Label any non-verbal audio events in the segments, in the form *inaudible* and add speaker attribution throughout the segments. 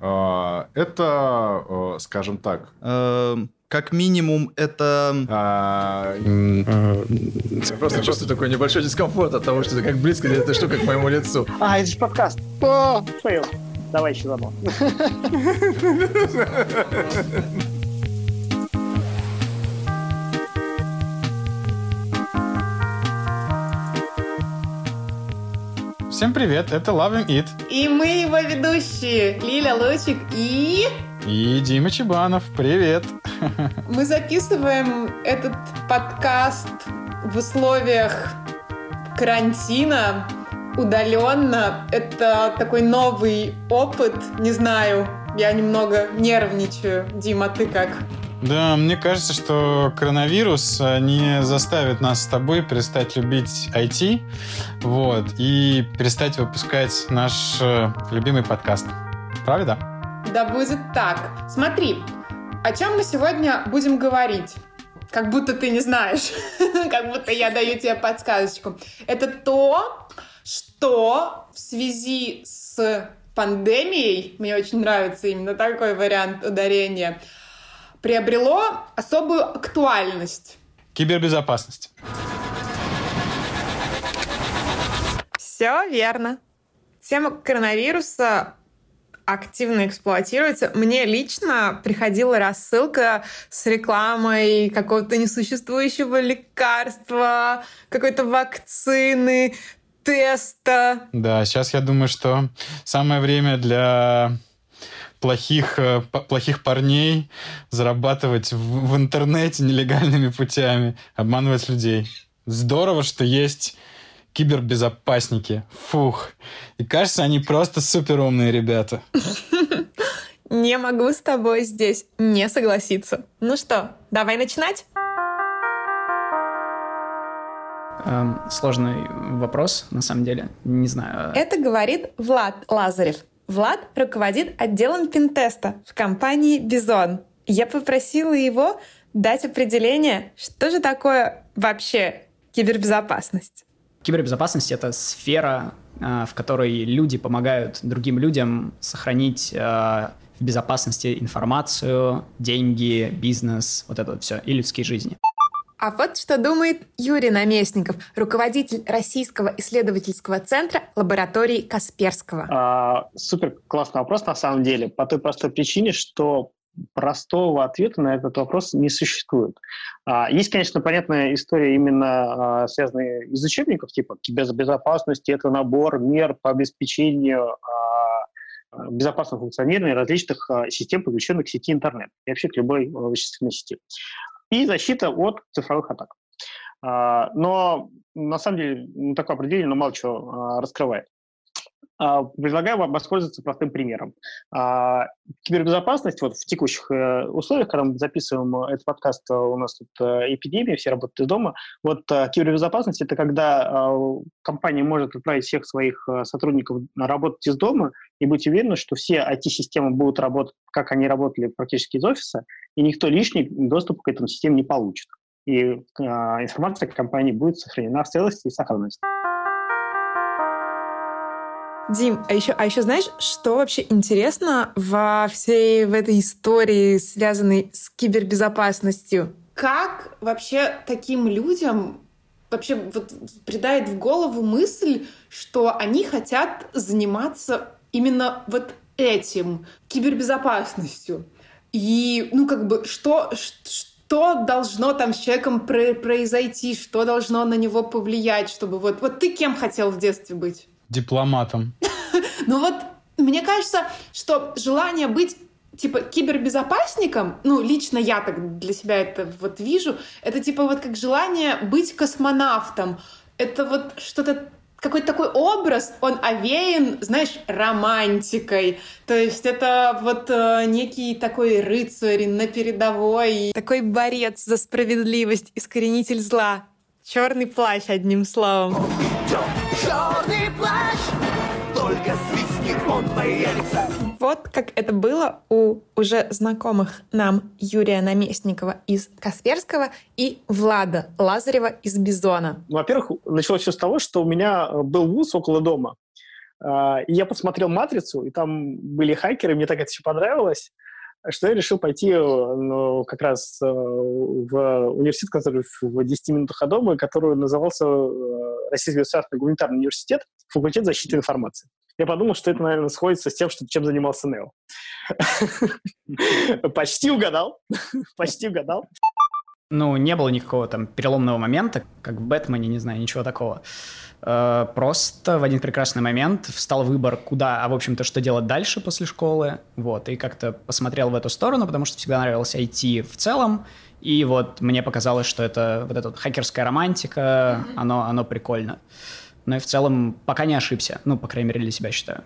Speaker 1: А, это, э, скажем так...
Speaker 2: Эм, как минимум, это... А,
Speaker 3: я просто чувствую такой небольшой дискомфорт от того, что как близко эта штука к моему лицу.
Speaker 4: А, это же подкаст. Фейл. Давай еще одно. *laughs*
Speaker 5: Всем привет, это Loving It.
Speaker 6: И мы его ведущие Лиля Лучик и...
Speaker 5: И Дима Чебанов, привет. *laughs*
Speaker 6: Мы записываем этот подкаст в условиях карантина, удаленно. Это такой новый опыт, не знаю, я немного нервничаю. Дима, ты как?
Speaker 5: Да, мне кажется, что коронавирус э, не заставит нас с тобой перестать любить IT вот, и перестать выпускать наш э, любимый подкаст. Правда?
Speaker 6: Да будет так. Смотри, о чем мы сегодня будем говорить? Как будто ты не знаешь, *laughs* как будто я даю тебе подсказочку. Это то, что в связи с пандемией, мне очень нравится именно такой вариант ударения, приобрело особую актуальность.
Speaker 5: Кибербезопасность.
Speaker 6: Все верно. Тема коронавируса активно эксплуатируется. Мне лично приходила рассылка с рекламой какого-то несуществующего лекарства, какой-то вакцины, теста.
Speaker 5: Да, сейчас я думаю, что самое время для плохих, э, плохих парней зарабатывать в, в интернете нелегальными путями, обманывать людей. Здорово, что есть кибербезопасники. Фух. И кажется, они просто супер умные ребята. *laughs*
Speaker 6: Не могу с тобой здесь не согласиться. Ну что, давай начинать?
Speaker 7: Эм, сложный вопрос, на самом деле. Не знаю.
Speaker 6: Это говорит Влад Лазарев, Влад руководит отделом пинтеста в компании «Бизон». Я попросила его дать определение, что же такое вообще кибербезопасность.
Speaker 7: Кибербезопасность — это сфера, а, в которой люди помогают другим людям сохранить а, в безопасности информацию, деньги, бизнес, вот это вот все, и людские жизни.
Speaker 6: А вот что думает Юрий Наместников, руководитель Российского исследовательского центра лаборатории Касперского.
Speaker 4: А, супер классный вопрос на самом деле, по той простой причине, что простого ответа на этот вопрос не существует. А, есть, конечно, понятная история именно а, связанная из учебников, типа кибербезопасности, это набор мер по обеспечению а, безопасного функционирования различных а, систем, подключенных к сети интернет и вообще к любой а, вычислительной сети и защита от цифровых атак. А, но на самом деле такое определение мало чего а, раскрывает. А, предлагаю вам воспользоваться простым примером. Кибербезопасность вот в текущих э, условиях, когда мы записываем этот подкаст, э, у нас тут э, эпидемия, все работают из дома. Вот кибербезопасность – это когда компания может отправить всех своих сотрудников работать из дома и быть уверена, что все IT-системы будут работать, как они работали практически из офиса, и никто лишний доступ к этому системе не получит. И информация компании будет сохранена в целости и сохранности.
Speaker 6: Дим, а еще, а еще знаешь, что вообще интересно во всей в этой истории, связанной с кибербезопасностью? Как вообще таким людям вообще вот придает в голову мысль, что они хотят заниматься именно вот этим, кибербезопасностью? И, ну, как бы, что, что должно там с человеком произойти, что должно на него повлиять, чтобы вот, вот ты кем хотел в детстве быть?
Speaker 5: Дипломатом. *laughs*
Speaker 6: Ну вот, мне кажется, что желание быть типа кибербезопасником, ну, лично я так для себя это вот вижу, это типа вот как желание быть космонавтом. Это вот что-то какой-то такой образ, он овеян, знаешь, романтикой. То есть это вот э, некий такой рыцарь на передовой, такой борец за справедливость, искоренитель зла. Черный плащ, одним словом. Черный плащ, он появится. Вот как это было у уже знакомых нам Юрия Наместникова из Касперского и Влада Лазарева из Бизона.
Speaker 4: Ну, во-первых, началось все с того, что у меня был вуз около дома. А, и я посмотрел «Матрицу», и там были хакеры, мне так это все понравилось, что я решил пойти ну, как раз э, в университет, который в 10 минутах от дома, который назывался э, Российский государственный гуманитарный университет, факультет защиты информации. Я подумал, что это, наверное, сходится с тем, что, чем занимался Нео. *laughs* Почти угадал. *laughs* Почти угадал.
Speaker 7: Ну, не было никакого там переломного момента, как в Бэтмене, не знаю, ничего такого. Э, просто в один прекрасный момент встал выбор, куда, а в общем-то, что делать дальше после школы, вот, и как-то посмотрел в эту сторону, потому что всегда нравился IT в целом, и вот мне показалось, что это вот эта вот хакерская романтика, mm-hmm. оно, оно прикольно. Но и в целом пока не ошибся, ну, по крайней мере, для себя считаю.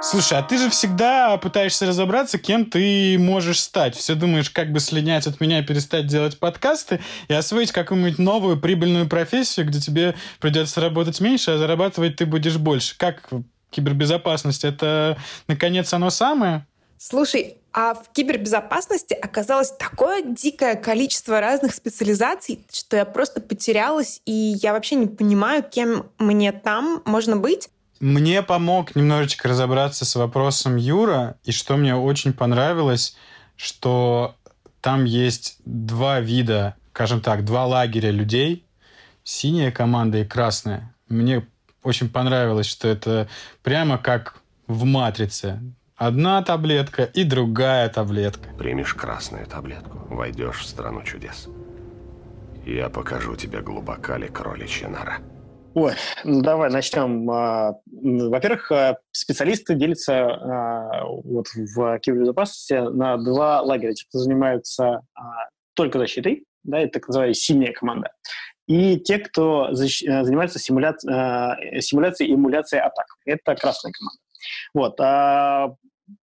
Speaker 5: Слушай, а ты же всегда пытаешься разобраться, кем ты можешь стать. Все думаешь, как бы слинять от меня, перестать делать подкасты и освоить какую-нибудь новую прибыльную профессию, где тебе придется работать меньше, а зарабатывать ты будешь больше. Как кибербезопасность? Это, наконец, оно самое?
Speaker 6: Слушай, а в кибербезопасности оказалось такое дикое количество разных специализаций, что я просто потерялась, и я вообще не понимаю, кем мне там можно быть.
Speaker 5: Мне помог немножечко разобраться с вопросом Юра, и что мне очень понравилось, что там есть два вида, скажем так, два лагеря людей, синяя команда и красная. Мне очень понравилось, что это прямо как в «Матрице». Одна таблетка и другая таблетка.
Speaker 8: Примешь красную таблетку, войдешь в страну чудес. Я покажу тебе глубока ли кроличья нора.
Speaker 4: Ой, ну давай начнем. А, во-первых, а, специалисты делятся а, вот в кибербезопасности на два лагеря. Те, кто занимаются только защитой, да, это так называемая синяя команда, и те, кто занимается симуля... симуляцией и эмуляцией атак. Это красная команда. Вот.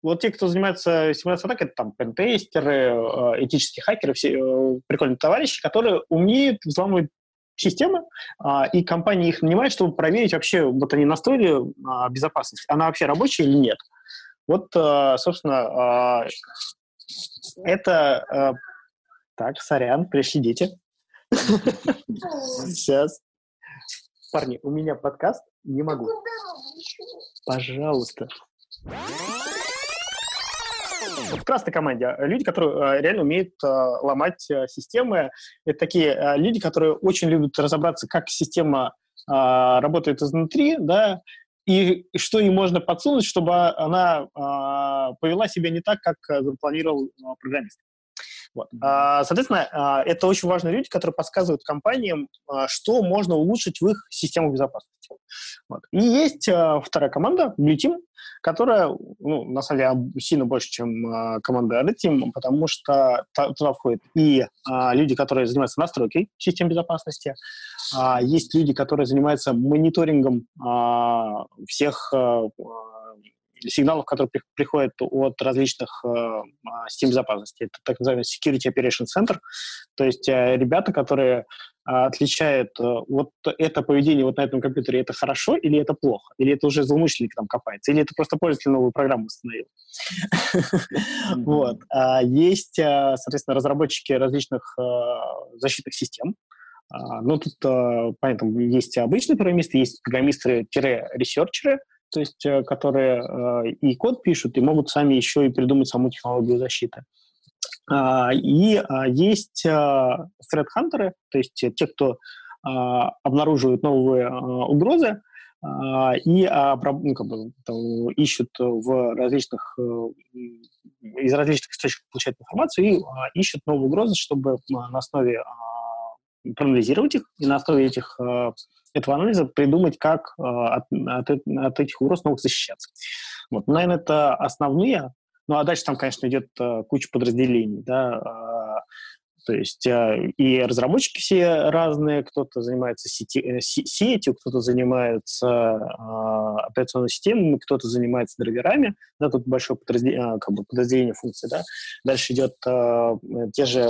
Speaker 4: Вот те, кто занимается симуляцией атак, это там пентестеры, этические хакеры, все э, прикольные товарищи, которые умеют взламывать системы, а, и компания их нанимает, чтобы проверить вообще, вот они настроили безопасность, она вообще рабочая или нет. Вот, а, собственно, это... Так, сорян, пришли дети. Сейчас. Парни, у меня подкаст, не могу. Пожалуйста в красной команде люди, которые э, реально умеют э, ломать э, системы. Это такие люди, которые очень любят разобраться, как система работает изнутри, да, и что ей можно подсунуть, чтобы она повела себя не так, как запланировал программист. Вот. Соответственно, это очень важные люди, которые подсказывают компаниям, что можно улучшить в их систему безопасности. Вот. И есть вторая команда, Blue Team, которая, ну, на самом деле, сильно больше, чем команда Red Team, потому что туда входят и люди, которые занимаются настройкой систем безопасности, есть люди, которые занимаются мониторингом всех сигналов, которые при, приходят от различных э, систем безопасности. Это так называемый Security Operation Center, то есть э, ребята, которые а, отличает э, вот это поведение вот на этом компьютере, это хорошо или это плохо? Или это уже злоумышленник там копается? Или это просто пользователь новую программу установил? Вот. А есть, э, соответственно, разработчики различных э, защитных систем. А, ну, тут, понятно, есть обычные программисты, есть программисты-ресерчеры, то есть которые и код пишут, и могут сами еще и придумать саму технологию защиты. А, и а, есть threat-хантеры, а, то есть те, кто обнаруживают новые угрозы, и ну, как бы, там, ищут в различных, э, из различных источников получают информацию и ищут новые угрозы, чтобы на основе проанализировать их и на основе этих, этого анализа придумать, как от, от, от этих угроз новых защищаться. Вот. Наверное, это основные ну, а дальше там, конечно, идет uh, куча подразделений, да, uh, то есть и разработчики все разные, кто-то занимается сети, э, сетью, кто-то занимается операционной системой, кто-то занимается драйверами, да, тут большое подразделение, как бы подразделение функций, да. Дальше идет те же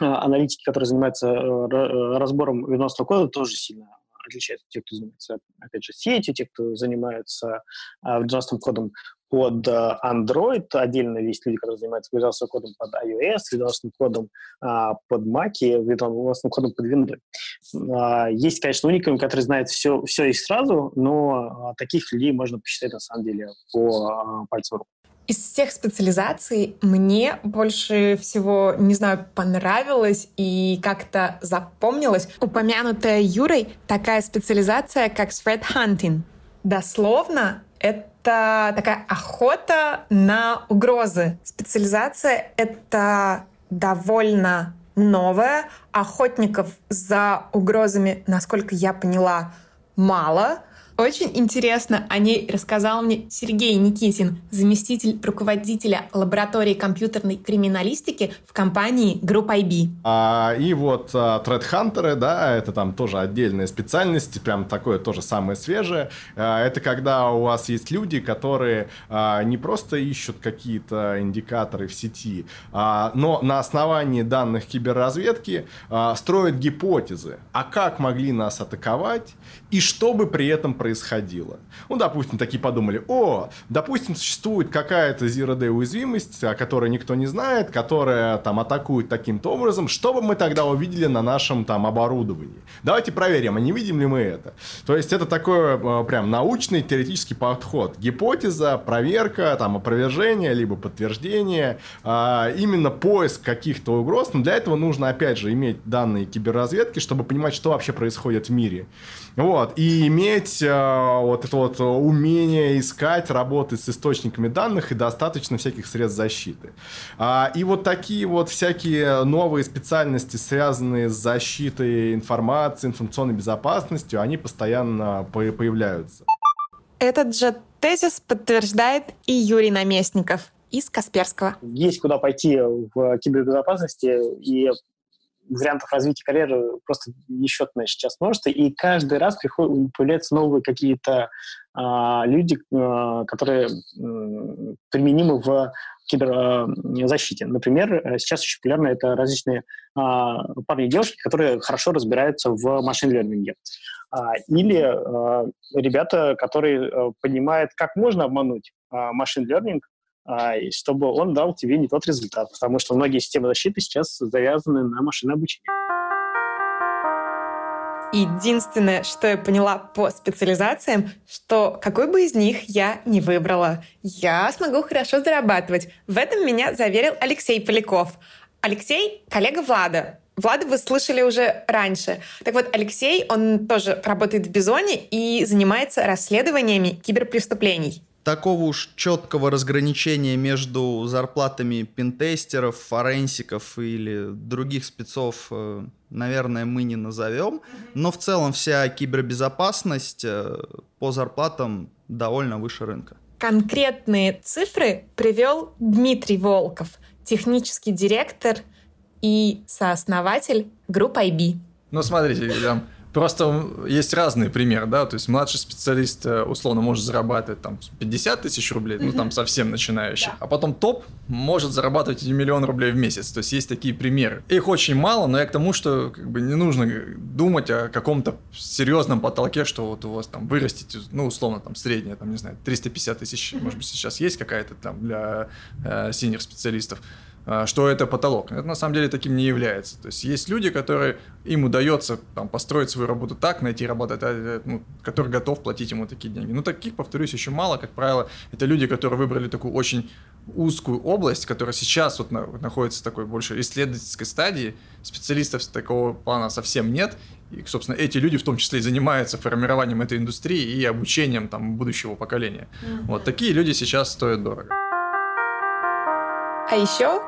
Speaker 4: аналитики, которые занимаются uh, разбором ведомственного кода, тоже сильно отличаются те, кто занимается, опять же, сетью, те, кто занимается uh, вредоносным кодом под э, Android, отдельно есть люди, которые занимаются ведомственным кодом под iOS, ведомственным кодом а, под Mac и ведомственным кодом под Windows. А, есть, конечно, уникамы, которые знают все, все и сразу, но а, таких людей можно посчитать, на самом деле, по а, пальцам рук.
Speaker 6: Из всех специализаций мне больше всего, не знаю, понравилось и как-то запомнилось упомянутая Юрой такая специализация, как threat. Дословно это такая охота на угрозы. Специализация — это довольно новая. Охотников за угрозами, насколько я поняла, мало — очень интересно о ней рассказал мне Сергей Никитин, заместитель руководителя лаборатории компьютерной криминалистики в компании Group IB.
Speaker 1: А, и вот а, Threat да, это там тоже отдельная специальность, прям такое тоже самое свежее. А, это когда у вас есть люди, которые а, не просто ищут какие-то индикаторы в сети, а, но на основании данных киберразведки а, строят гипотезы, а как могли нас атаковать и что бы при этом происходило. Ну, допустим, такие подумали, о, допустим, существует какая-то Zero Day уязвимость, о которой никто не знает, которая там атакует таким-то образом, что бы мы тогда увидели на нашем там оборудовании? Давайте проверим, а не видим ли мы это? То есть это такой э, прям научный теоретический подход. Гипотеза, проверка, там опровержение, либо подтверждение, а, именно поиск каких-то угроз. Но для этого нужно, опять же, иметь данные киберразведки, чтобы понимать, что вообще происходит в мире. Вот. И иметь э, вот это вот умение искать, работать с источниками данных и достаточно всяких средств защиты. А, и вот такие вот всякие новые специальности, связанные с защитой информации, информационной безопасностью, они постоянно появляются.
Speaker 6: Этот же тезис подтверждает и Юрий Наместников из Касперского.
Speaker 4: Есть куда пойти в кибербезопасности, и вариантов развития карьеры просто несчетное сейчас множество, и каждый раз приходят, появляются новые какие-то а, люди, а, которые а, применимы в киберзащите. Например, сейчас очень популярно это различные а, парни и девушки, которые хорошо разбираются в машин-лернинге. А, или а, ребята, которые а, понимают, как можно обмануть а, машин-лернинг, а, чтобы он дал тебе не тот результат, потому что многие системы защиты сейчас завязаны на машинное обучение.
Speaker 6: Единственное, что я поняла по специализациям, что какой бы из них я не выбрала, я смогу хорошо зарабатывать. В этом меня заверил Алексей Поляков. Алексей — коллега Влада. Влада вы слышали уже раньше. Так вот, Алексей, он тоже работает в Бизоне и занимается расследованиями киберпреступлений
Speaker 2: такого уж четкого разграничения между зарплатами пентестеров, форенсиков или других спецов, э, наверное, мы не назовем. Но в целом вся кибербезопасность э, по зарплатам довольно выше рынка.
Speaker 6: Конкретные цифры привел Дмитрий Волков, технический директор и сооснователь группы IB.
Speaker 3: Ну, смотрите, там Просто есть разные примеры, да, то есть младший специалист э, условно может зарабатывать там 50 тысяч рублей, ну там совсем начинающий, да. а потом топ может зарабатывать 1 миллион рублей в месяц, то есть есть такие примеры. Их очень мало, но я к тому, что как бы не нужно думать о каком-то серьезном потолке, что вот у вас там вырастите, ну условно там среднее, там не знаю, 350 тысяч, может быть сейчас есть какая-то там для э, синер специалистов, что это потолок. Это на самом деле таким не является. То есть есть люди, которые им удается там, построить свою работу так, найти работодателя, ну, который готов платить ему такие деньги. Но таких, повторюсь, еще мало. Как правило, это люди, которые выбрали такую очень узкую область, которая сейчас вот на, находится в такой больше исследовательской стадии. Специалистов такого плана совсем нет. И, собственно, эти люди в том числе и занимаются формированием этой индустрии и обучением там, будущего поколения. Mm-hmm. Вот такие люди сейчас стоят дорого.
Speaker 6: А еще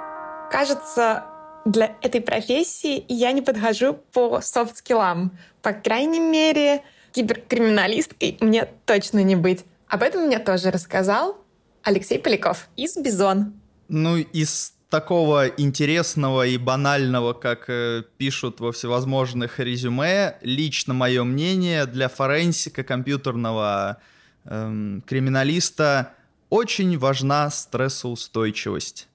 Speaker 6: Кажется, для этой профессии я не подхожу по софт-скиллам. По крайней мере, киберкриминалисткой мне точно не быть. Об этом мне тоже рассказал Алексей Поляков из Бизон.
Speaker 2: Ну, из такого интересного и банального, как э, пишут во всевозможных резюме, лично мое мнение, для форенсика компьютерного эм, криминалиста очень важна стрессоустойчивость.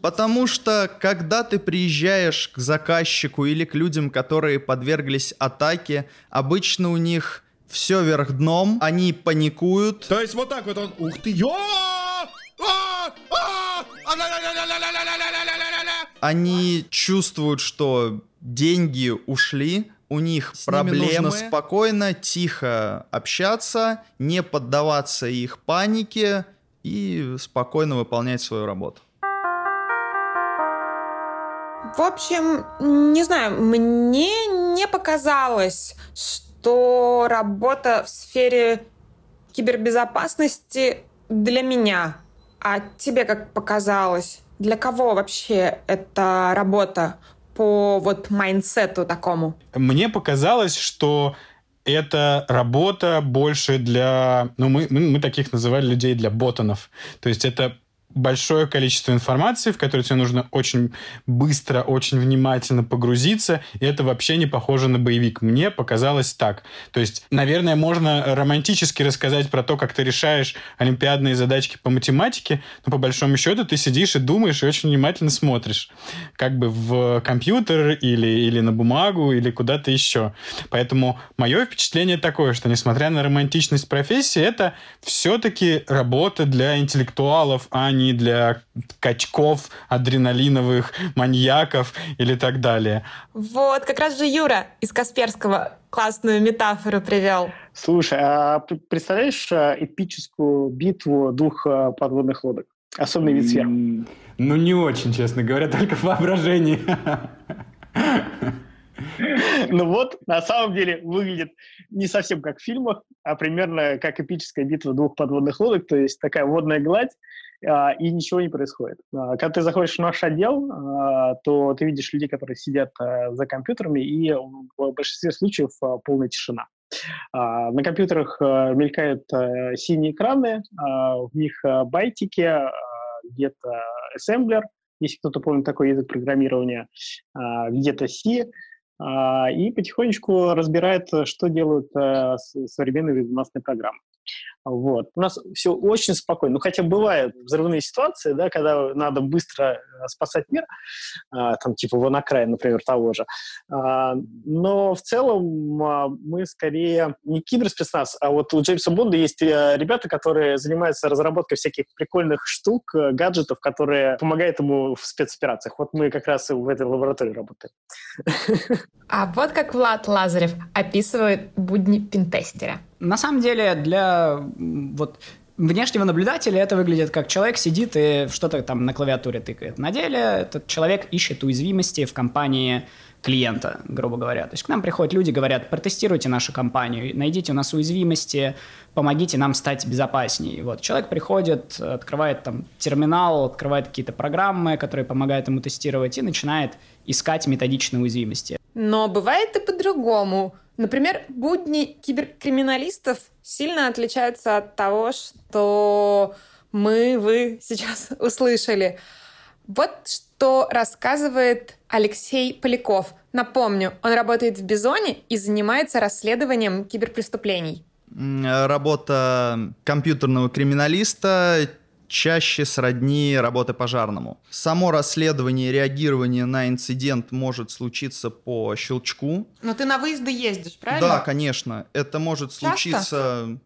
Speaker 2: Потому что, когда ты приезжаешь к заказчику или к людям, которые подверглись атаке, обычно у них все вверх дном, они паникуют.
Speaker 1: То есть вот так вот он, ух ты, ё!
Speaker 2: Они чувствуют, что деньги ушли, у них С проблемы. нужно спокойно, тихо общаться, не поддаваться их панике и спокойно выполнять свою работу.
Speaker 6: В общем, не знаю, мне не показалось, что работа в сфере кибербезопасности для меня. А тебе как показалось? Для кого вообще эта работа по вот mindset у такому?
Speaker 5: Мне показалось, что это работа больше для... Ну, мы, мы, мы таких называли людей для ботанов. То есть это большое количество информации, в которую тебе нужно очень быстро, очень внимательно погрузиться, и это вообще не похоже на боевик. Мне показалось так. То есть, наверное, можно романтически рассказать про то, как ты решаешь олимпиадные задачки по математике, но по большому счету ты сидишь и думаешь, и очень внимательно смотришь, как бы в компьютер или, или на бумагу, или куда-то еще. Поэтому мое впечатление такое, что несмотря на романтичность профессии, это все-таки работа для интеллектуалов, а не для качков, адреналиновых маньяков или так далее.
Speaker 6: Вот, как раз же Юра из Касперского классную метафору привел.
Speaker 4: Слушай, а представляешь а, эпическую битву двух а, подводных лодок? Особенный вид сверху.
Speaker 5: Ну, не очень, честно говоря, *laughs* только в воображении.
Speaker 4: Ну вот, на самом деле, выглядит не совсем как в фильмах, а примерно как эпическая битва двух подводных лодок, то есть такая водная гладь, и ничего не происходит. А, когда ты заходишь в наш отдел, а, то ты видишь людей, которые сидят за компьютерами, и в большинстве случаев полная тишина. На компьютерах мелькают синие экраны, в них байтики, где-то ассемблер, если кто-то помнит такой язык программирования, где-то C, и потихонечку разбирает, что делают современные веб-масные программы. Вот. У нас все очень спокойно. Ну, хотя бывают взрывные ситуации, да, когда надо быстро э, спасать мир, а, там, типа вон окраин, например, того же. А, но в целом а, мы скорее не киберспецназ, а вот у Джеймса Бонда есть э, ребята, которые занимаются разработкой всяких прикольных штук, э, гаджетов, которые помогают ему в спецоперациях. Вот мы как раз в этой лаборатории работаем.
Speaker 6: А вот как Влад Лазарев описывает будни пинтестера.
Speaker 7: На самом деле, для вот внешнего наблюдателя это выглядит как человек сидит и что-то там на клавиатуре тыкает. На деле этот человек ищет уязвимости в компании клиента, грубо говоря. То есть к нам приходят люди, говорят, протестируйте нашу компанию, найдите у нас уязвимости, помогите нам стать безопаснее. Вот человек приходит, открывает там терминал, открывает какие-то программы, которые помогают ему тестировать, и начинает искать методичные уязвимости.
Speaker 6: Но бывает и по-другому. Например, будни киберкриминалистов сильно отличаются от того, что мы, вы сейчас *laughs* услышали. Вот что рассказывает Алексей Поляков. Напомню, он работает в Бизоне и занимается расследованием киберпреступлений.
Speaker 2: Работа компьютерного криминалиста чаще сродни работы пожарному. Само расследование и реагирование на инцидент может случиться по щелчку.
Speaker 6: Но ты на выезды ездишь, правильно?
Speaker 2: Да, конечно. Это может Часто? случиться...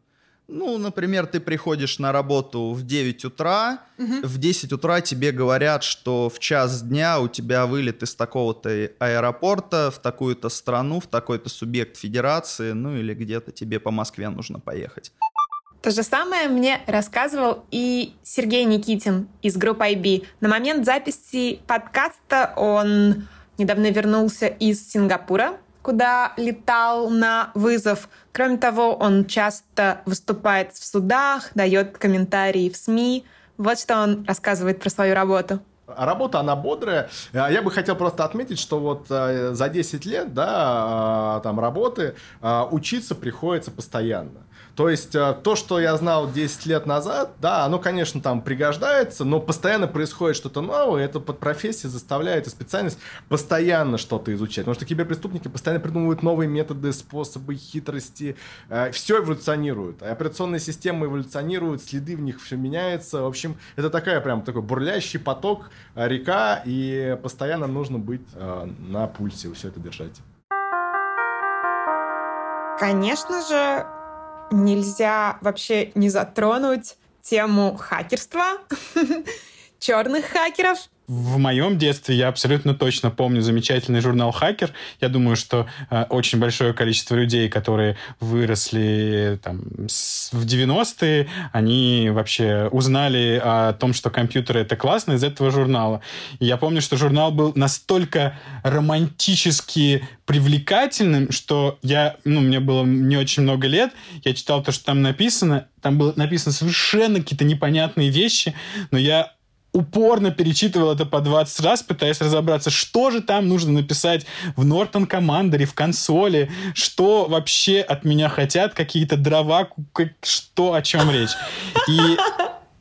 Speaker 2: Ну, например, ты приходишь на работу в 9 утра, угу. в 10 утра тебе говорят, что в час дня у тебя вылет из такого-то аэропорта в такую-то страну, в такой-то субъект федерации, ну или где-то тебе по Москве нужно поехать.
Speaker 6: То же самое мне рассказывал и Сергей Никитин из группы IB. На момент записи подкаста он недавно вернулся из Сингапура, куда летал на вызов. Кроме того, он часто выступает в судах, дает комментарии в СМИ. Вот что он рассказывает про свою работу.
Speaker 1: А работа, она бодрая. А я бы хотел просто отметить, что вот э, за 10 лет, да, э, там, работы, учиться приходится постоянно. То есть э, то, что я знал 10 лет назад, да, оно, конечно, там пригождается, но постоянно происходит что-то новое, это под профессией заставляет и специальность постоянно что-то изучать. Потому что киберпреступники постоянно придумывают новые методы, способы, хитрости. Э, все эволюционирует. Операционные системы эволюционируют, следы в них все меняется. В общем, это такая прям такой бурлящий поток, э, река, и постоянно нужно быть на пульсе, все это держать.
Speaker 6: Конечно же, нельзя вообще не затронуть тему хакерства, *laughs* черных хакеров
Speaker 5: в моем детстве я абсолютно точно помню замечательный журнал «Хакер». Я думаю, что э, очень большое количество людей, которые выросли там, с, в 90-е, они вообще узнали о том, что компьютеры — это классно из этого журнала. И я помню, что журнал был настолько романтически привлекательным, что я, ну, мне было не очень много лет, я читал то, что там написано, там было написано совершенно какие-то непонятные вещи, но я упорно перечитывал это по 20 раз, пытаясь разобраться, что же там нужно написать в Norton Commander, в консоли, что вообще от меня хотят, какие-то дрова, что, о чем речь. И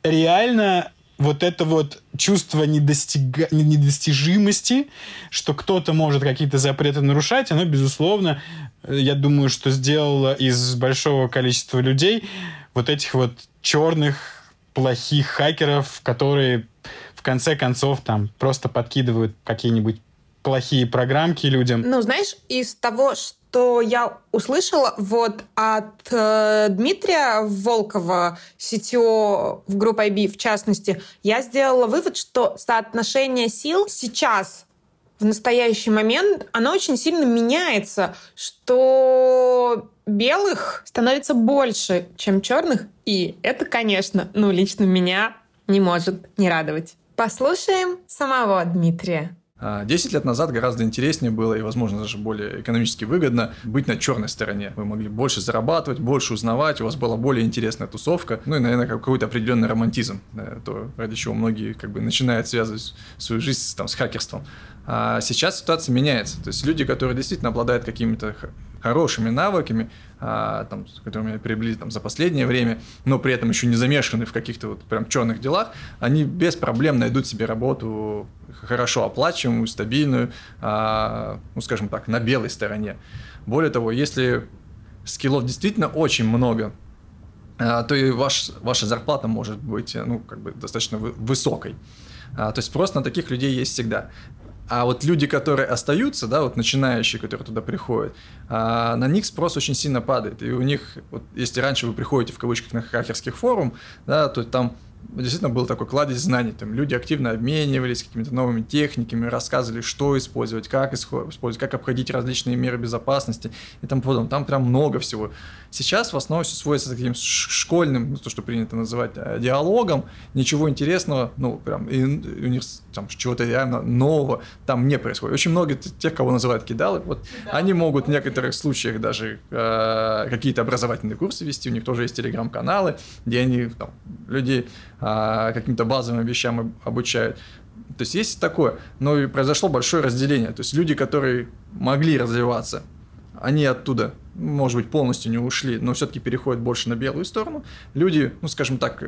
Speaker 5: реально вот это вот чувство недостига... недостижимости, что кто-то может какие-то запреты нарушать, оно, безусловно, я думаю, что сделало из большого количества людей вот этих вот черных плохих хакеров, которые в конце концов там просто подкидывают какие-нибудь плохие программки людям.
Speaker 6: Ну, знаешь, из того, что я услышала вот от э, Дмитрия Волкова, CTO в группе IB в частности, я сделала вывод, что соотношение сил сейчас в настоящий момент, оно очень сильно меняется, что белых становится больше, чем черных, и это, конечно, ну, лично меня не может не радовать. Послушаем самого Дмитрия.
Speaker 3: А, десять лет назад гораздо интереснее было и, возможно, даже более экономически выгодно быть на черной стороне. Вы могли больше зарабатывать, больше узнавать, у вас была более интересная тусовка, ну и, наверное, какой-то определенный романтизм, то, ради чего многие как бы начинают связывать свою жизнь там, с хакерством. А сейчас ситуация меняется. То есть люди, которые действительно обладают какими-то хорошими навыками, а, там, с которыми приобрели там, за последнее время, но при этом еще не замешаны в каких-то вот прям черных делах, они без проблем найдут себе работу хорошо оплачиваемую, стабильную, а, ну, скажем так, на белой стороне. Более того, если скиллов действительно очень много, а, то и ваш, ваша зарплата может быть ну, как бы достаточно высокой. А, то есть спрос на таких людей есть всегда. А вот люди, которые остаются, да, вот начинающие, которые туда приходят, а, на них спрос очень сильно падает. И у них, вот если раньше вы приходите в кавычках на хакерских форум, да, то там действительно был такой кладезь знаний. Там люди активно обменивались какими-то новыми техниками, рассказывали, что использовать, как использовать, как обходить различные меры безопасности и тому подобное. Там прям много всего. Сейчас в основном все сводится к таким школьным, ну, то, что принято называть э, диалогом, ничего интересного, ну, прям, и у них там чего-то реально нового там не происходит. Очень много тех, кого называют кидалы, вот, да. они могут в некоторых случаях даже э, какие-то образовательные курсы вести, у них тоже есть телеграм-каналы, где они там, людей э, каким-то базовым вещам обучают. То есть есть такое, но и произошло большое разделение. То есть люди, которые могли развиваться, они оттуда может быть, полностью не ушли, но все-таки переходят больше на белую сторону. Люди, ну, скажем так,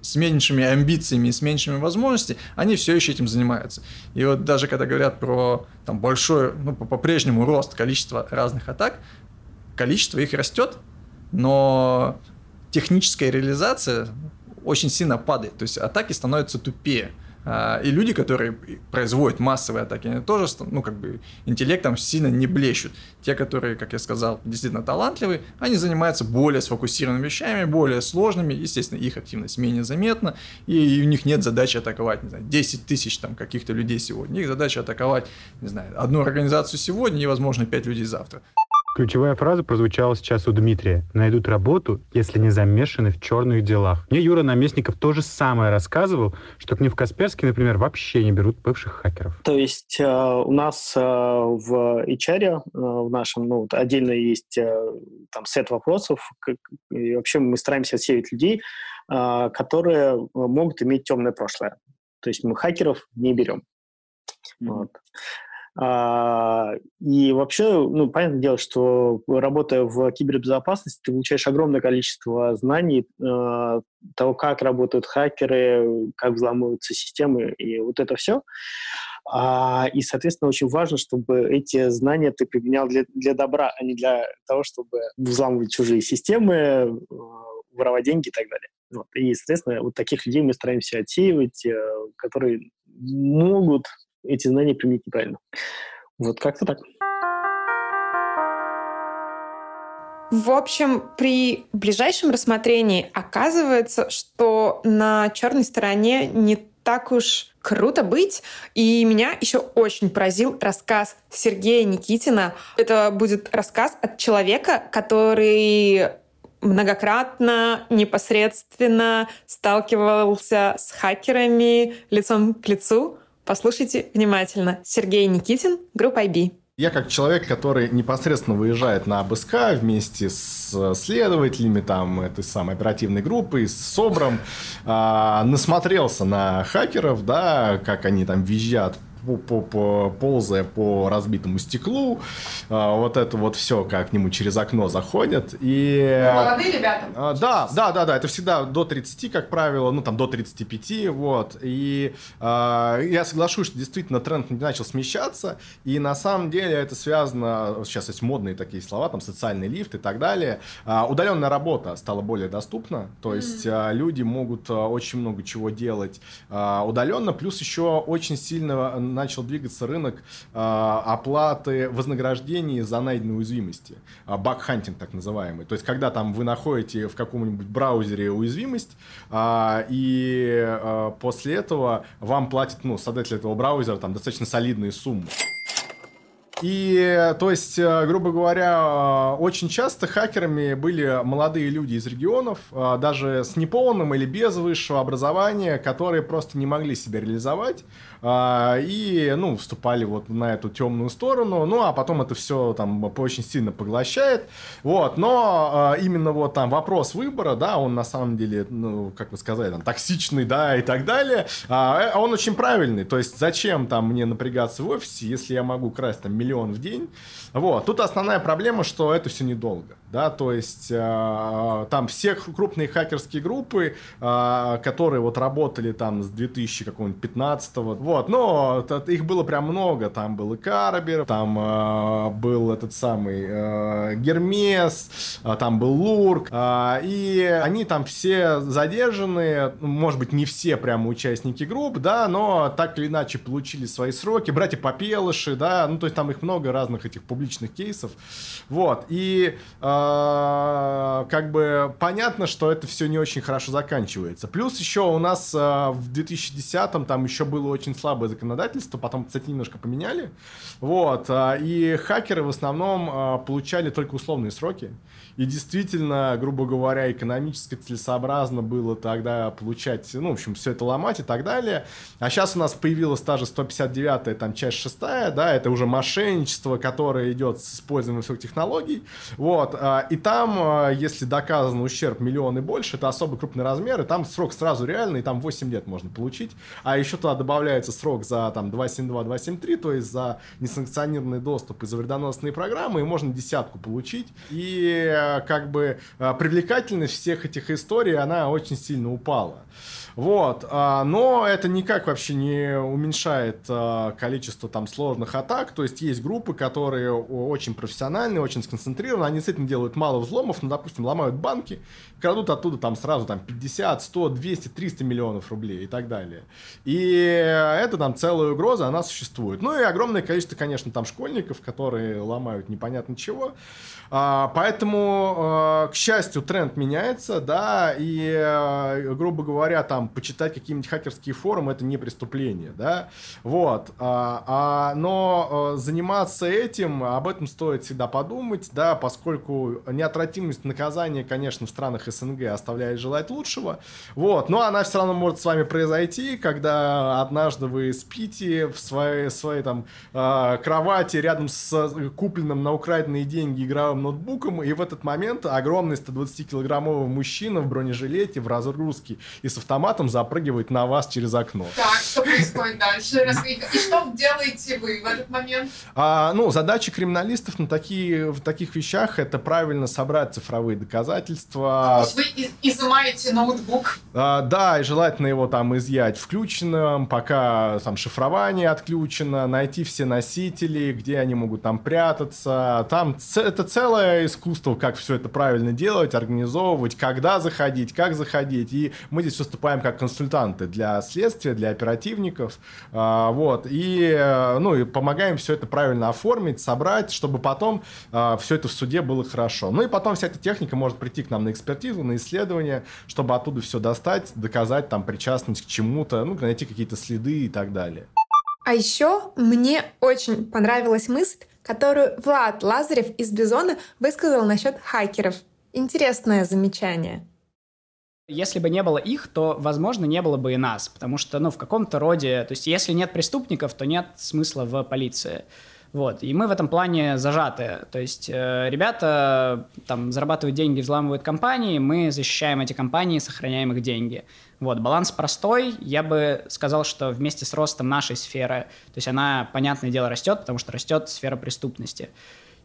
Speaker 3: с меньшими амбициями и с меньшими возможностями, они все еще этим занимаются. И вот даже когда говорят про там, большой, ну, по-прежнему рост количества разных атак, количество их растет, но техническая реализация очень сильно падает. То есть атаки становятся тупее. А, и люди, которые производят массовые атаки, они тоже, ну, как бы, интеллектом сильно не блещут. Те, которые, как я сказал, действительно талантливые, они занимаются более сфокусированными вещами, более сложными, естественно, их активность менее заметна, и у них нет задачи атаковать, не знаю, 10 тысяч там каких-то людей сегодня. Их задача атаковать, не знаю, одну организацию сегодня и, возможно, 5 людей завтра.
Speaker 5: Ключевая фраза прозвучала сейчас у Дмитрия. «Найдут работу, если не замешаны в черных делах». Мне Юра Наместников то же самое рассказывал, что к ним в Касперске, например, вообще не берут бывших хакеров.
Speaker 4: То есть э, у нас э, в HR, э, в нашем, ну, отдельно есть э, там сет вопросов, как, и вообще мы стараемся отсеять людей, э, которые могут иметь темное прошлое. То есть мы хакеров не берем. Mm-hmm. Вот. А, и вообще, ну, понятное дело, что работая в кибербезопасности, ты получаешь огромное количество знаний э, того, как работают хакеры, как взламываются системы, и вот это все. А, и, соответственно, очень важно, чтобы эти знания ты применял для, для добра, а не для того, чтобы взламывать чужие системы, э, воровать деньги и так далее. Вот. И, соответственно, вот таких людей мы стараемся отсеивать, э, которые могут эти знания применить неправильно. Вот как-то так.
Speaker 6: В общем, при ближайшем рассмотрении оказывается, что на черной стороне не так уж круто быть. И меня еще очень поразил рассказ Сергея Никитина. Это будет рассказ от человека, который многократно, непосредственно сталкивался с хакерами лицом к лицу. Послушайте внимательно. Сергей Никитин, группа IB.
Speaker 1: Я как человек, который непосредственно выезжает на АБСК вместе с следователями там, этой самой оперативной группы, с СОБРом, э, насмотрелся на хакеров, да, как они там визжат по, по, по, ползая по разбитому стеклу, а, вот это вот все как к нему через окно заходят. И...
Speaker 6: Молодые ребята.
Speaker 1: А, да, да, да, да, это всегда до 30, как правило, ну там до 35, вот. И а, я соглашусь, что действительно тренд начал смещаться, и на самом деле это связано, сейчас есть модные такие слова, там социальный лифт и так далее. А, удаленная работа стала более доступна, то есть mm-hmm. люди могут очень много чего делать а, удаленно, плюс еще очень сильно начал двигаться рынок э, оплаты вознаграждений за найденные уязвимости. Э, бакхантинг так называемый. То есть, когда там вы находите в каком-нибудь браузере уязвимость, э, и после этого вам платит, ну, создатель этого браузера там достаточно солидные суммы. И, то есть, э, грубо говоря, очень часто хакерами были молодые люди из регионов, э, даже с неполным или без высшего образования, которые просто не могли себя реализовать э, и, ну, вступали вот на эту темную сторону, ну, а потом это все там очень сильно поглощает, вот, но именно вот там вопрос выбора, да, он на самом деле, ну, как вы сказали, там, токсичный, да, и так далее, а он очень правильный, то есть, зачем там мне напрягаться в офисе, если я могу красть там миллион миллион в день. Вот. Тут основная проблема, что это все недолго. Да, то есть э, там все крупные хакерские группы, э, которые вот работали там с 2015 вот, но их было прям много, там был и Карбер, там э, был этот самый э, Гермес, э, там был Лурк, э, и они там все задержаны, может быть не все прямо участники групп, да, но так или иначе получили свои сроки, братья Попелыши, да, ну то есть там их много разных этих публичных кейсов. Вот. И э, как бы понятно, что это все не очень хорошо заканчивается. Плюс еще у нас э, в 2010-м там еще было очень слабое законодательство, потом, кстати, немножко поменяли. Вот. Э, и хакеры в основном э, получали только условные сроки. И действительно, грубо говоря, экономически целесообразно было тогда получать, ну, в общем, все это ломать и так далее. А сейчас у нас появилась та же 159-я, там, часть 6 да, это уже мошенничество, которое идет с использованием всех технологий. Вот. А, и там, а, если доказан ущерб миллион и больше, это особо крупный размер, и там срок сразу реальный, там 8 лет можно получить. А еще туда добавляется срок за там 272, 273, то есть за несанкционированный доступ и за вредоносные программы, и можно десятку получить. И как бы а, привлекательность всех этих историй, она очень сильно упала. Вот, а, но это никак вообще не уменьшает а, количество там сложных атак, то есть есть группы, которые очень профессиональные, очень сконцентрированы, они действительно делают мало взломов, ну, допустим, ломают банки, крадут оттуда там сразу там 50, 100, 200, 300 миллионов рублей и так далее. И это там целая угроза, она существует. Ну и огромное количество, конечно, там школьников, которые ломают непонятно чего. А, поэтому, к счастью, тренд меняется, да, и, грубо говоря, там почитать какие-нибудь хакерские форумы, это не преступление, да, вот, а, а, но заниматься этим, об этом стоит всегда подумать, да, поскольку неотвратимость наказания, конечно, в странах СНГ оставляет желать лучшего, вот, но она все равно может с вами произойти, когда однажды вы спите в своей, своей там кровати рядом с купленным на украденные деньги игровым ноутбуком, и в этот момент огромный 120-килограммовый мужчина в бронежилете, в разгрузке и с автоматом автоматом запрыгивает на вас через окно.
Speaker 6: Так, что происходит дальше? И что делаете вы в этот момент?
Speaker 1: А, ну, задача криминалистов на такие, в таких вещах это правильно собрать цифровые доказательства.
Speaker 6: То есть вы изымаете ноутбук?
Speaker 1: А, да, и желательно его там изъять включенным, пока там шифрование отключено, найти все носители, где они могут там прятаться. Там это целое искусство, как все это правильно делать, организовывать, когда заходить, как заходить. И мы здесь выступаем выступаем как консультанты для следствия, для оперативников, а, вот, и, ну, и помогаем все это правильно оформить, собрать, чтобы потом а, все это в суде было хорошо. Ну и потом вся эта техника может прийти к нам на экспертизу, на исследование, чтобы оттуда все достать, доказать там причастность к чему-то, ну, найти какие-то следы и так далее.
Speaker 6: А еще мне очень понравилась мысль, которую Влад Лазарев из Бизона высказал насчет хакеров. Интересное замечание.
Speaker 7: Если бы не было их, то, возможно, не было бы и нас, потому что, ну, в каком-то роде, то есть если нет преступников, то нет смысла в полиции. Вот. И мы в этом плане зажаты. То есть э, ребята там зарабатывают деньги, взламывают компании, мы защищаем эти компании, сохраняем их деньги. Вот. Баланс простой. Я бы сказал, что вместе с ростом нашей сферы, то есть она, понятное дело, растет, потому что растет сфера преступности.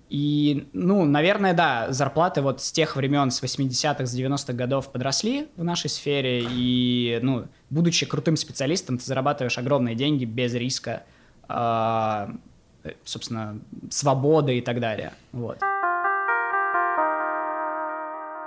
Speaker 7: И, ну, наверное, да, зарплаты вот с тех времен, с 80-х, с 90-х годов подросли в нашей сфере, и, ну, будучи крутым специалистом, ты зарабатываешь огромные деньги без риска а, Э, собственно, свободы и так далее. Вот.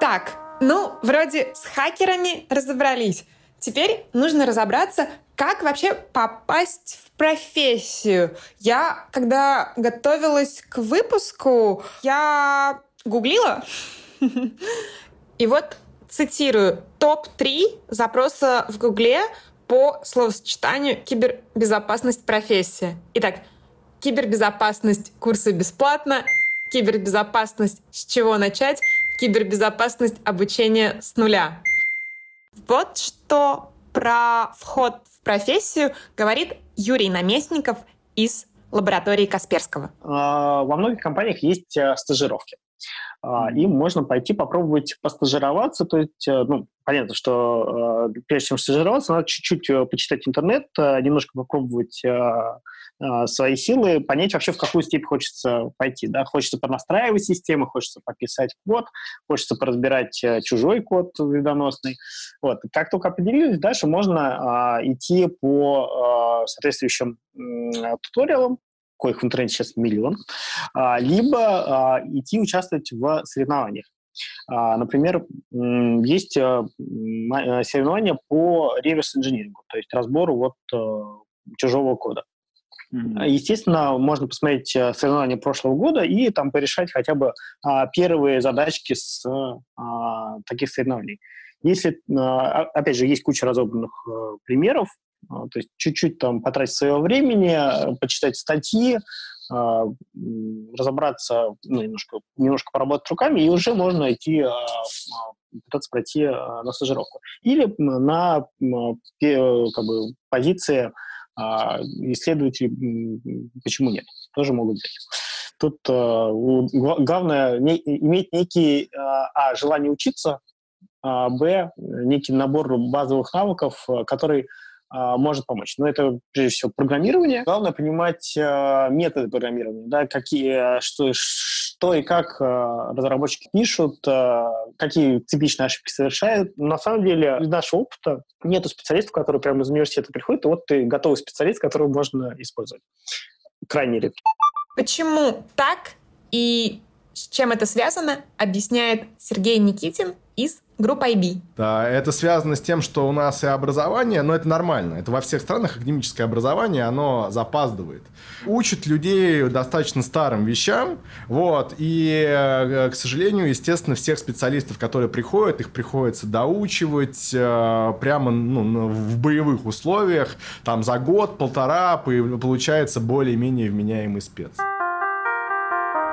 Speaker 6: Так, ну, вроде с хакерами разобрались. Теперь нужно разобраться, как вообще попасть в профессию. Я, когда готовилась к выпуску, я гуглила. *laughs* И вот цитирую топ-3 запроса в Гугле по словосочетанию кибербезопасность профессия. Итак, Кибербезопасность курсы бесплатно. Кибербезопасность с чего начать? Кибербезопасность обучения с нуля. Вот что про вход в профессию говорит Юрий Наместников из лаборатории Касперского.
Speaker 4: А, во многих компаниях есть э, стажировки. А, им можно пойти попробовать постажироваться, то есть, э, ну, понятно, что э, прежде чем стажироваться, надо чуть-чуть почитать интернет, немножко попробовать свои силы, понять вообще, в какую степь хочется пойти. Да? Хочется понастраивать системы, хочется пописать код, хочется поразбирать э, чужой код вредоносный. Вот. Как только определились, дальше можно а, идти по а, соответствующим туториалам, коих в интернете сейчас миллион, а, либо а, идти участвовать в соревнованиях. А, например, есть а, соревнования по реверс-инжинирингу, то есть разбору вот а, чужого кода. Mm-hmm. Естественно, можно посмотреть э, соревнования прошлого года и там порешать хотя бы а, первые задачки с а, таких соревнований. Если, а, опять же, есть куча разобранных а, примеров, то есть чуть-чуть там потратить своего времени, э, почитать статьи, а, разобраться, ну, немножко, немножко поработать руками, и уже можно идти а, пытаться пройти на стажировку. Или на как бы, позиции а исследователи, почему нет, тоже могут быть. Тут а, главное иметь некий, а, а, желание учиться, а, б, некий набор базовых навыков, который а, может помочь. Но это, прежде всего, программирование. Главное понимать а, методы программирования, да, какие, что, что и как а, разработчики пишут, какие типичные ошибки совершают. На самом деле, из нашего опыта нету специалистов, которые прямо из университета приходят, и вот ты готовый специалист, которого можно использовать. Крайне редко.
Speaker 6: Почему так и с чем это связано, объясняет Сергей Никитин из группы IB.
Speaker 1: Да, это связано с тем, что у нас и образование, но это нормально. Это во всех странах академическое образование, оно запаздывает. Учат людей достаточно старым вещам, вот, и, э, к сожалению, естественно, всех специалистов, которые приходят, их приходится доучивать э, прямо ну, в боевых условиях, там за год-полтора получается более-менее вменяемый спец.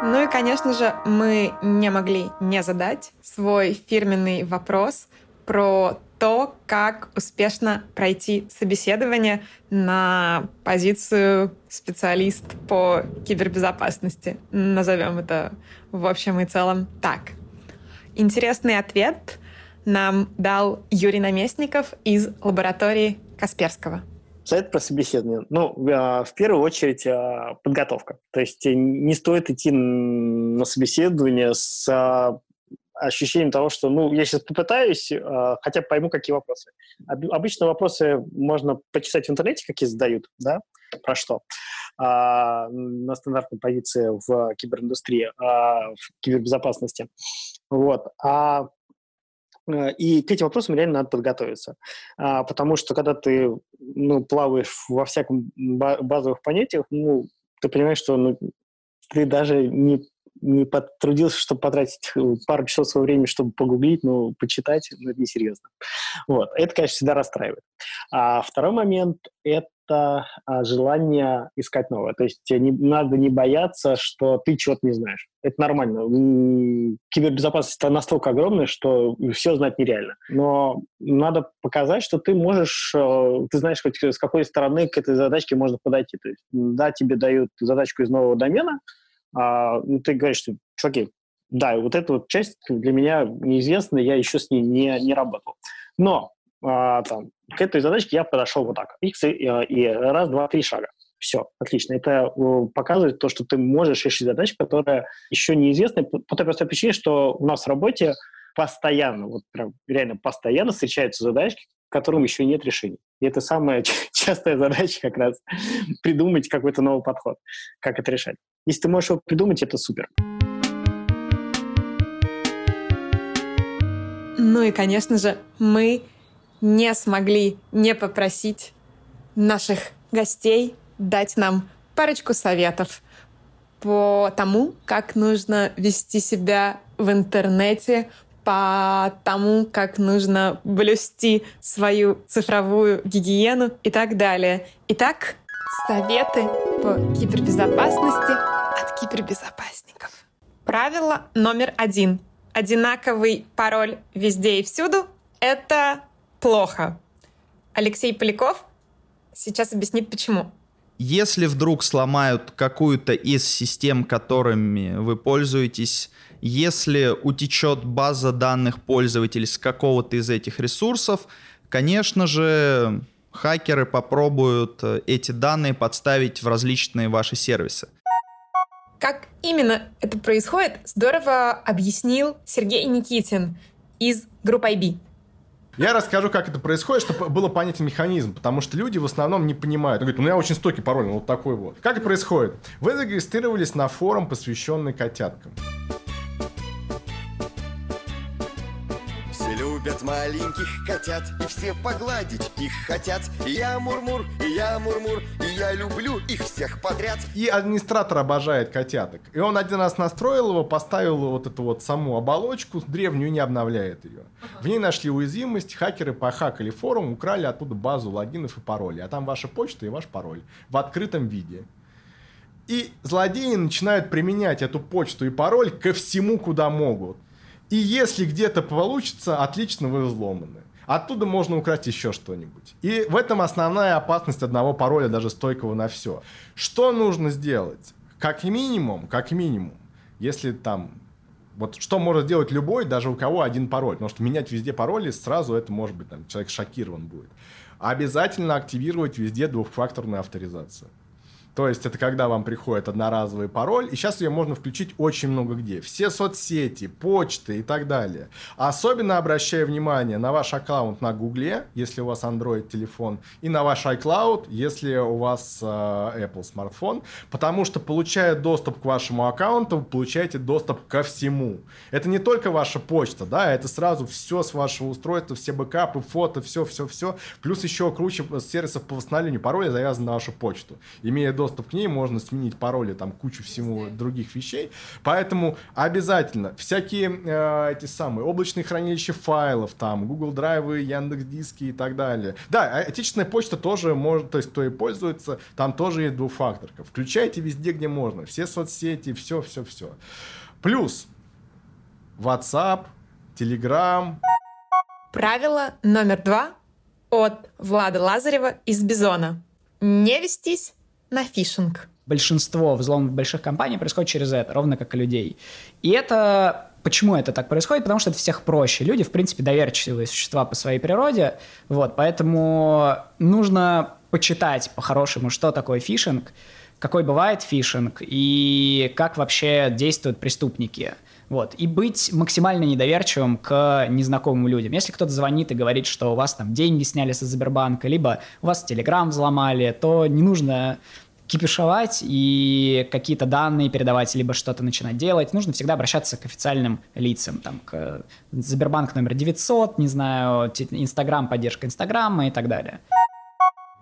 Speaker 6: Ну и, конечно же, мы не могли не задать свой фирменный вопрос про то, как успешно пройти собеседование на позицию специалист по кибербезопасности. Назовем это в общем и целом так. Интересный ответ нам дал Юрий Наместников из лаборатории Касперского.
Speaker 4: Совет про собеседование. Ну, а, в первую очередь а, подготовка. То есть не стоит идти на собеседование с а, ощущением того, что, ну, я сейчас попытаюсь, хотя пойму, какие вопросы. Обычно вопросы можно почитать в интернете, какие задают, да, про что, на стандартной позиции в кибериндустрии, в кибербезопасности. Вот. А Э, и к этим вопросам реально надо подготовиться. А, потому что когда ты ну, плаваешь во всяком базовых понятиях, ну, ты понимаешь, что ну, ты даже не не потрудился, чтобы потратить э, пару часов своего времени, чтобы погуглить, ну, почитать, ну, это несерьезно. Вот. Это, конечно, всегда расстраивает. А второй момент – это а, желание искать новое. То есть не, надо не бояться, что ты чего-то не знаешь. Это нормально. Кибербезопасность настолько огромная, что все знать нереально. Но надо показать, что ты можешь, э, ты знаешь, хоть с какой стороны к этой задачке можно подойти. То есть, да, тебе дают задачку из нового домена – а, ну, ты говоришь, что, чуваки, да, вот эта вот часть для меня неизвестна, я еще с ней не, не работал. Но а, там, к этой задачке я подошел вот так. X и, и раз, два, три шага. Все, отлично. Это э, показывает то, что ты можешь решить задачу, которая еще неизвестна, по той простой причине, что у нас в работе постоянно, вот прям реально постоянно встречаются задачки, которым еще нет решений. И это самая *laughs* частая задача как раз придумать какой-то новый подход, как это решать. Если ты можешь его придумать, это супер.
Speaker 6: Ну и, конечно же, мы не смогли не попросить наших гостей дать нам парочку советов по тому, как нужно вести себя в интернете, по тому, как нужно блюсти свою цифровую гигиену и так далее. Итак, советы по кибербезопасности от кибербезопасников. Правило номер один. Одинаковый пароль везде и всюду — это плохо. Алексей Поляков сейчас объяснит, почему.
Speaker 2: Если вдруг сломают какую-то из систем, которыми вы пользуетесь, если утечет база данных пользователей с какого-то из этих ресурсов, конечно же, хакеры попробуют эти данные подставить в различные ваши сервисы.
Speaker 6: Как именно это происходит, здорово объяснил Сергей Никитин из группы IB.
Speaker 1: Я расскажу, как это происходит, чтобы было понятен механизм, потому что люди в основном не понимают. Он говорит, у меня очень стойкий пароль, вот такой вот. Как это происходит? Вы зарегистрировались на форум, посвященный котяткам.
Speaker 9: Любят маленьких котят И все погладить их хотят. И я мурмур, и я мурмур И я люблю их всех подряд.
Speaker 1: И администратор обожает котяток. И он один раз настроил его, поставил вот эту вот саму оболочку Древнюю не обновляет ее В ней нашли уязвимость, хакеры похакали форум Украли оттуда базу логинов и паролей. А там ваша почта и ваш пароль В открытом виде. И злодеи начинают применять эту почту и пароль ко всему, куда могут. И если где-то получится, отлично, вы взломаны. Оттуда можно украсть еще что-нибудь. И в этом основная опасность одного пароля, даже стойкого на все. Что нужно сделать? Как минимум, как минимум, если там вот что может сделать любой, даже у кого один пароль. Потому что менять везде пароли сразу это может быть, там, человек шокирован будет. Обязательно активировать везде двухфакторную авторизацию. То есть это когда вам приходит одноразовый пароль, и сейчас ее можно включить очень много где. Все соцсети, почты и так далее. Особенно обращаю внимание на ваш аккаунт на Гугле, если у вас Android телефон, и на ваш iCloud, если у вас э, Apple смартфон, потому что получая доступ к вашему аккаунту, вы получаете доступ ко всему. Это не только ваша почта, да, это сразу все с вашего устройства, все бэкапы, фото, все-все-все. Плюс еще круче сервисов по восстановлению пароля завязан на вашу почту. Имея доступ доступ к ней, можно сменить пароли, там кучу всему других вещей. Поэтому обязательно всякие э, эти самые облачные хранилища файлов, там Google Drive, Яндекс Диски и так далее. Да, а отечественная почта тоже может, то есть кто и пользуется, там тоже есть двухфакторка. Включайте везде, где можно. Все соцсети, все, все, все. Плюс WhatsApp, Telegram.
Speaker 6: Правило номер два от Влада Лазарева из Бизона. Не вестись на фишинг.
Speaker 7: Большинство взломов больших компаний происходит через это, ровно как и людей. И это Почему это так происходит? Потому что это всех проще. Люди, в принципе, доверчивые существа по своей природе. Вот, поэтому нужно почитать по-хорошему, что такое фишинг, какой бывает фишинг и как вообще действуют преступники. Вот. И быть максимально недоверчивым к незнакомым людям. Если кто-то звонит и говорит, что у вас там деньги сняли со Сбербанка, либо у вас Телеграм взломали, то не нужно кипишевать и какие-то данные передавать, либо что-то начинать делать, нужно всегда обращаться к официальным лицам, там, к Сбербанк номер 900, не знаю, Инстаграм, поддержка Инстаграма и так далее.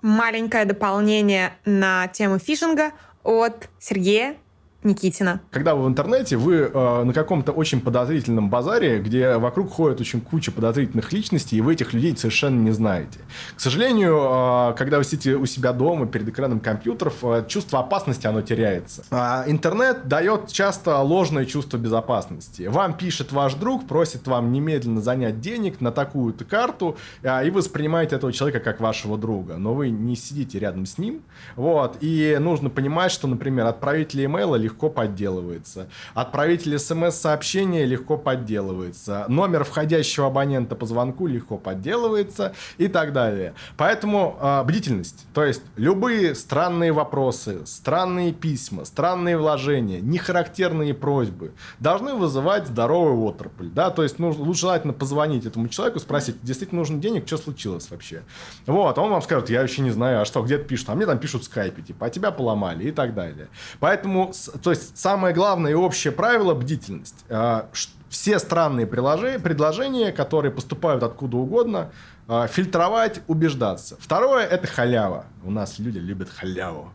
Speaker 6: Маленькое дополнение на тему фишинга от Сергея Никитина.
Speaker 1: Когда вы в интернете, вы э, на каком-то очень подозрительном базаре, где вокруг ходит очень куча подозрительных личностей, и вы этих людей совершенно не знаете. К сожалению, э, когда вы сидите у себя дома перед экраном компьютеров, э, чувство опасности, оно теряется. А интернет дает часто ложное чувство безопасности. Вам пишет ваш друг, просит вам немедленно занять денег на такую-то карту, э, и вы воспринимаете этого человека как вашего друга. Но вы не сидите рядом с ним. Вот, и нужно понимать, что, например, отправитель имейла легко подделывается. Отправитель смс-сообщения легко подделывается. Номер входящего абонента по звонку легко подделывается и так далее. Поэтому э, бдительность. То есть любые странные вопросы, странные письма, странные вложения, нехарактерные просьбы должны вызывать здоровый отрапль. Да? То есть нужно, лучше желательно позвонить этому человеку, спросить, действительно нужно денег, что случилось вообще. Вот, он вам скажет, я вообще не знаю, а что, где то пишут? А мне там пишут в скайпе, типа, а тебя поломали и так далее. Поэтому, то есть самое главное и общее правило – бдительность. А, все странные предложения, которые поступают откуда угодно, а, фильтровать, убеждаться. Второе – это халява. У нас люди любят халяву.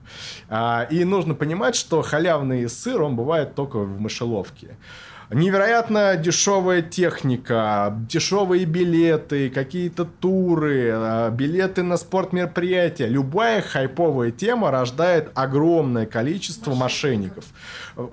Speaker 1: А, и нужно понимать, что халявный сыр, он бывает только в мышеловке невероятно дешевая техника, дешевые билеты, какие-то туры, э, билеты на спортмероприятия. Любая хайповая тема рождает огромное количество мошенников.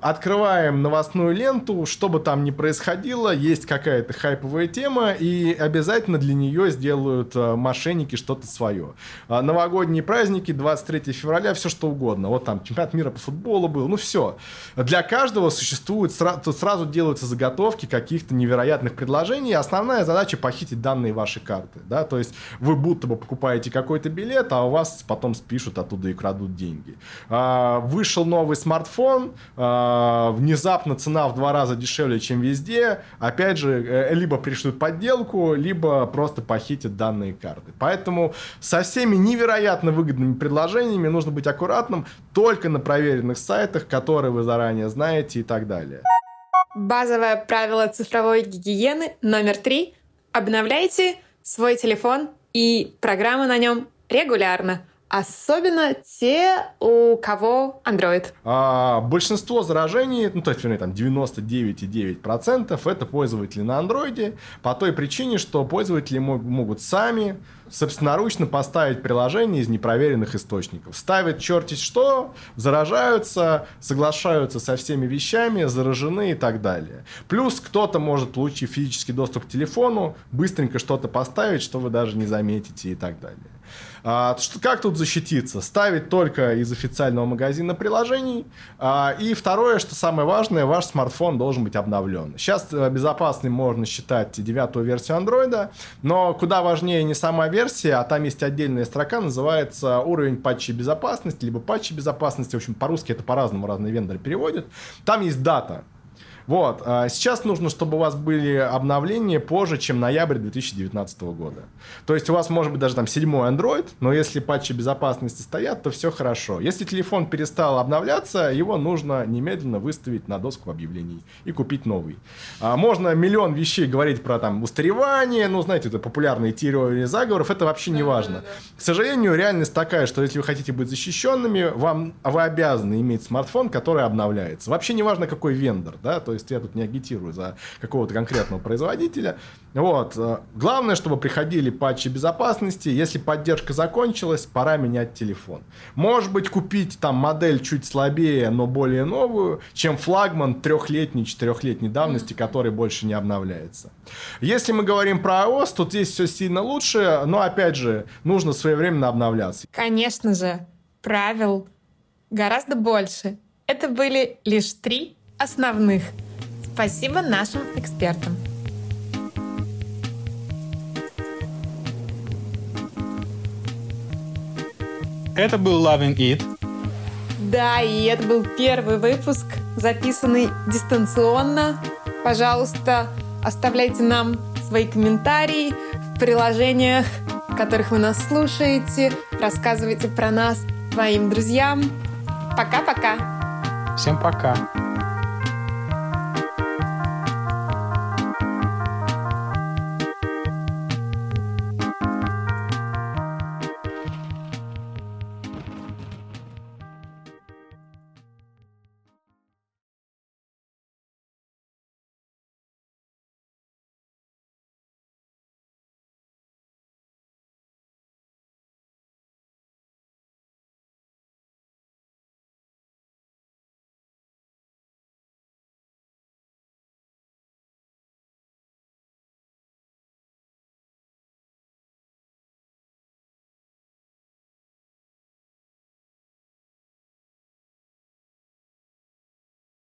Speaker 1: Открываем новостную ленту, что бы там ни происходило, есть какая-то хайповая тема, и обязательно для нее сделают э, мошенники что-то свое. А новогодние праздники, 23 февраля, все что угодно. Вот там чемпионат мира по футболу был, ну все. Для каждого существует, сразу делают делаются заготовки каких-то невероятных предложений. Основная задача похитить данные вашей карты. Да? То есть вы будто бы покупаете какой-то билет, а у вас потом спишут оттуда и крадут деньги. А, вышел новый смартфон, а, внезапно цена в два раза дешевле, чем везде. Опять же, э, либо пришлют подделку, либо просто похитят данные карты. Поэтому со всеми невероятно выгодными предложениями нужно быть аккуратным только на проверенных сайтах, которые вы заранее знаете и так далее.
Speaker 6: Базовое правило цифровой гигиены номер три. Обновляйте свой телефон и программы на нем регулярно. Особенно те, у кого Android.
Speaker 1: А, большинство заражений, ну то есть, вернее, там 99,9% это пользователи на Android по той причине, что пользователи могут сами собственноручно поставить приложение из непроверенных источников. Ставят черти что, заражаются, соглашаются со всеми вещами, заражены и так далее. Плюс кто-то может, получив физический доступ к телефону, быстренько что-то поставить, что вы даже не заметите и так далее. А, как тут защититься? Ставить только из официального магазина приложений. А, и второе, что самое важное, ваш смартфон должен быть обновлен. Сейчас э, безопасным можно считать девятую версию Android, но куда важнее не сама версия, а там есть отдельная строка, называется уровень патчи безопасности, либо патчи безопасности. В общем, по-русски это по-разному разные вендоры переводят. Там есть дата. Вот. А сейчас нужно, чтобы у вас были обновления позже, чем ноябрь 2019 года. То есть у вас может быть даже там седьмой Android, но если патчи безопасности стоят, то все хорошо. Если телефон перестал обновляться, его нужно немедленно выставить на доску объявлений и купить новый. А можно миллион вещей говорить про там устаревание, ну, знаете, это популярные теории заговоров, это вообще не важно. К сожалению, реальность такая, что если вы хотите быть защищенными, вам, вы обязаны иметь смартфон, который обновляется. Вообще не важно, какой вендор, да, то есть я тут не агитирую за какого-то конкретного производителя. Вот. Э, главное, чтобы приходили патчи безопасности. Если поддержка закончилась, пора менять телефон. Может быть, купить там модель чуть слабее, но более новую, чем флагман трехлетней, четырехлетней давности, который больше не обновляется. Если мы говорим про iOS, то здесь все сильно лучше, но опять же, нужно своевременно обновляться.
Speaker 6: Конечно же, правил гораздо больше. Это были лишь три основных. Спасибо нашим экспертам.
Speaker 5: Это был Loving It.
Speaker 6: Да, и это был первый выпуск, записанный дистанционно. Пожалуйста, оставляйте нам свои комментарии в приложениях, в которых вы нас слушаете. Рассказывайте про нас своим друзьям. Пока-пока.
Speaker 5: Всем пока.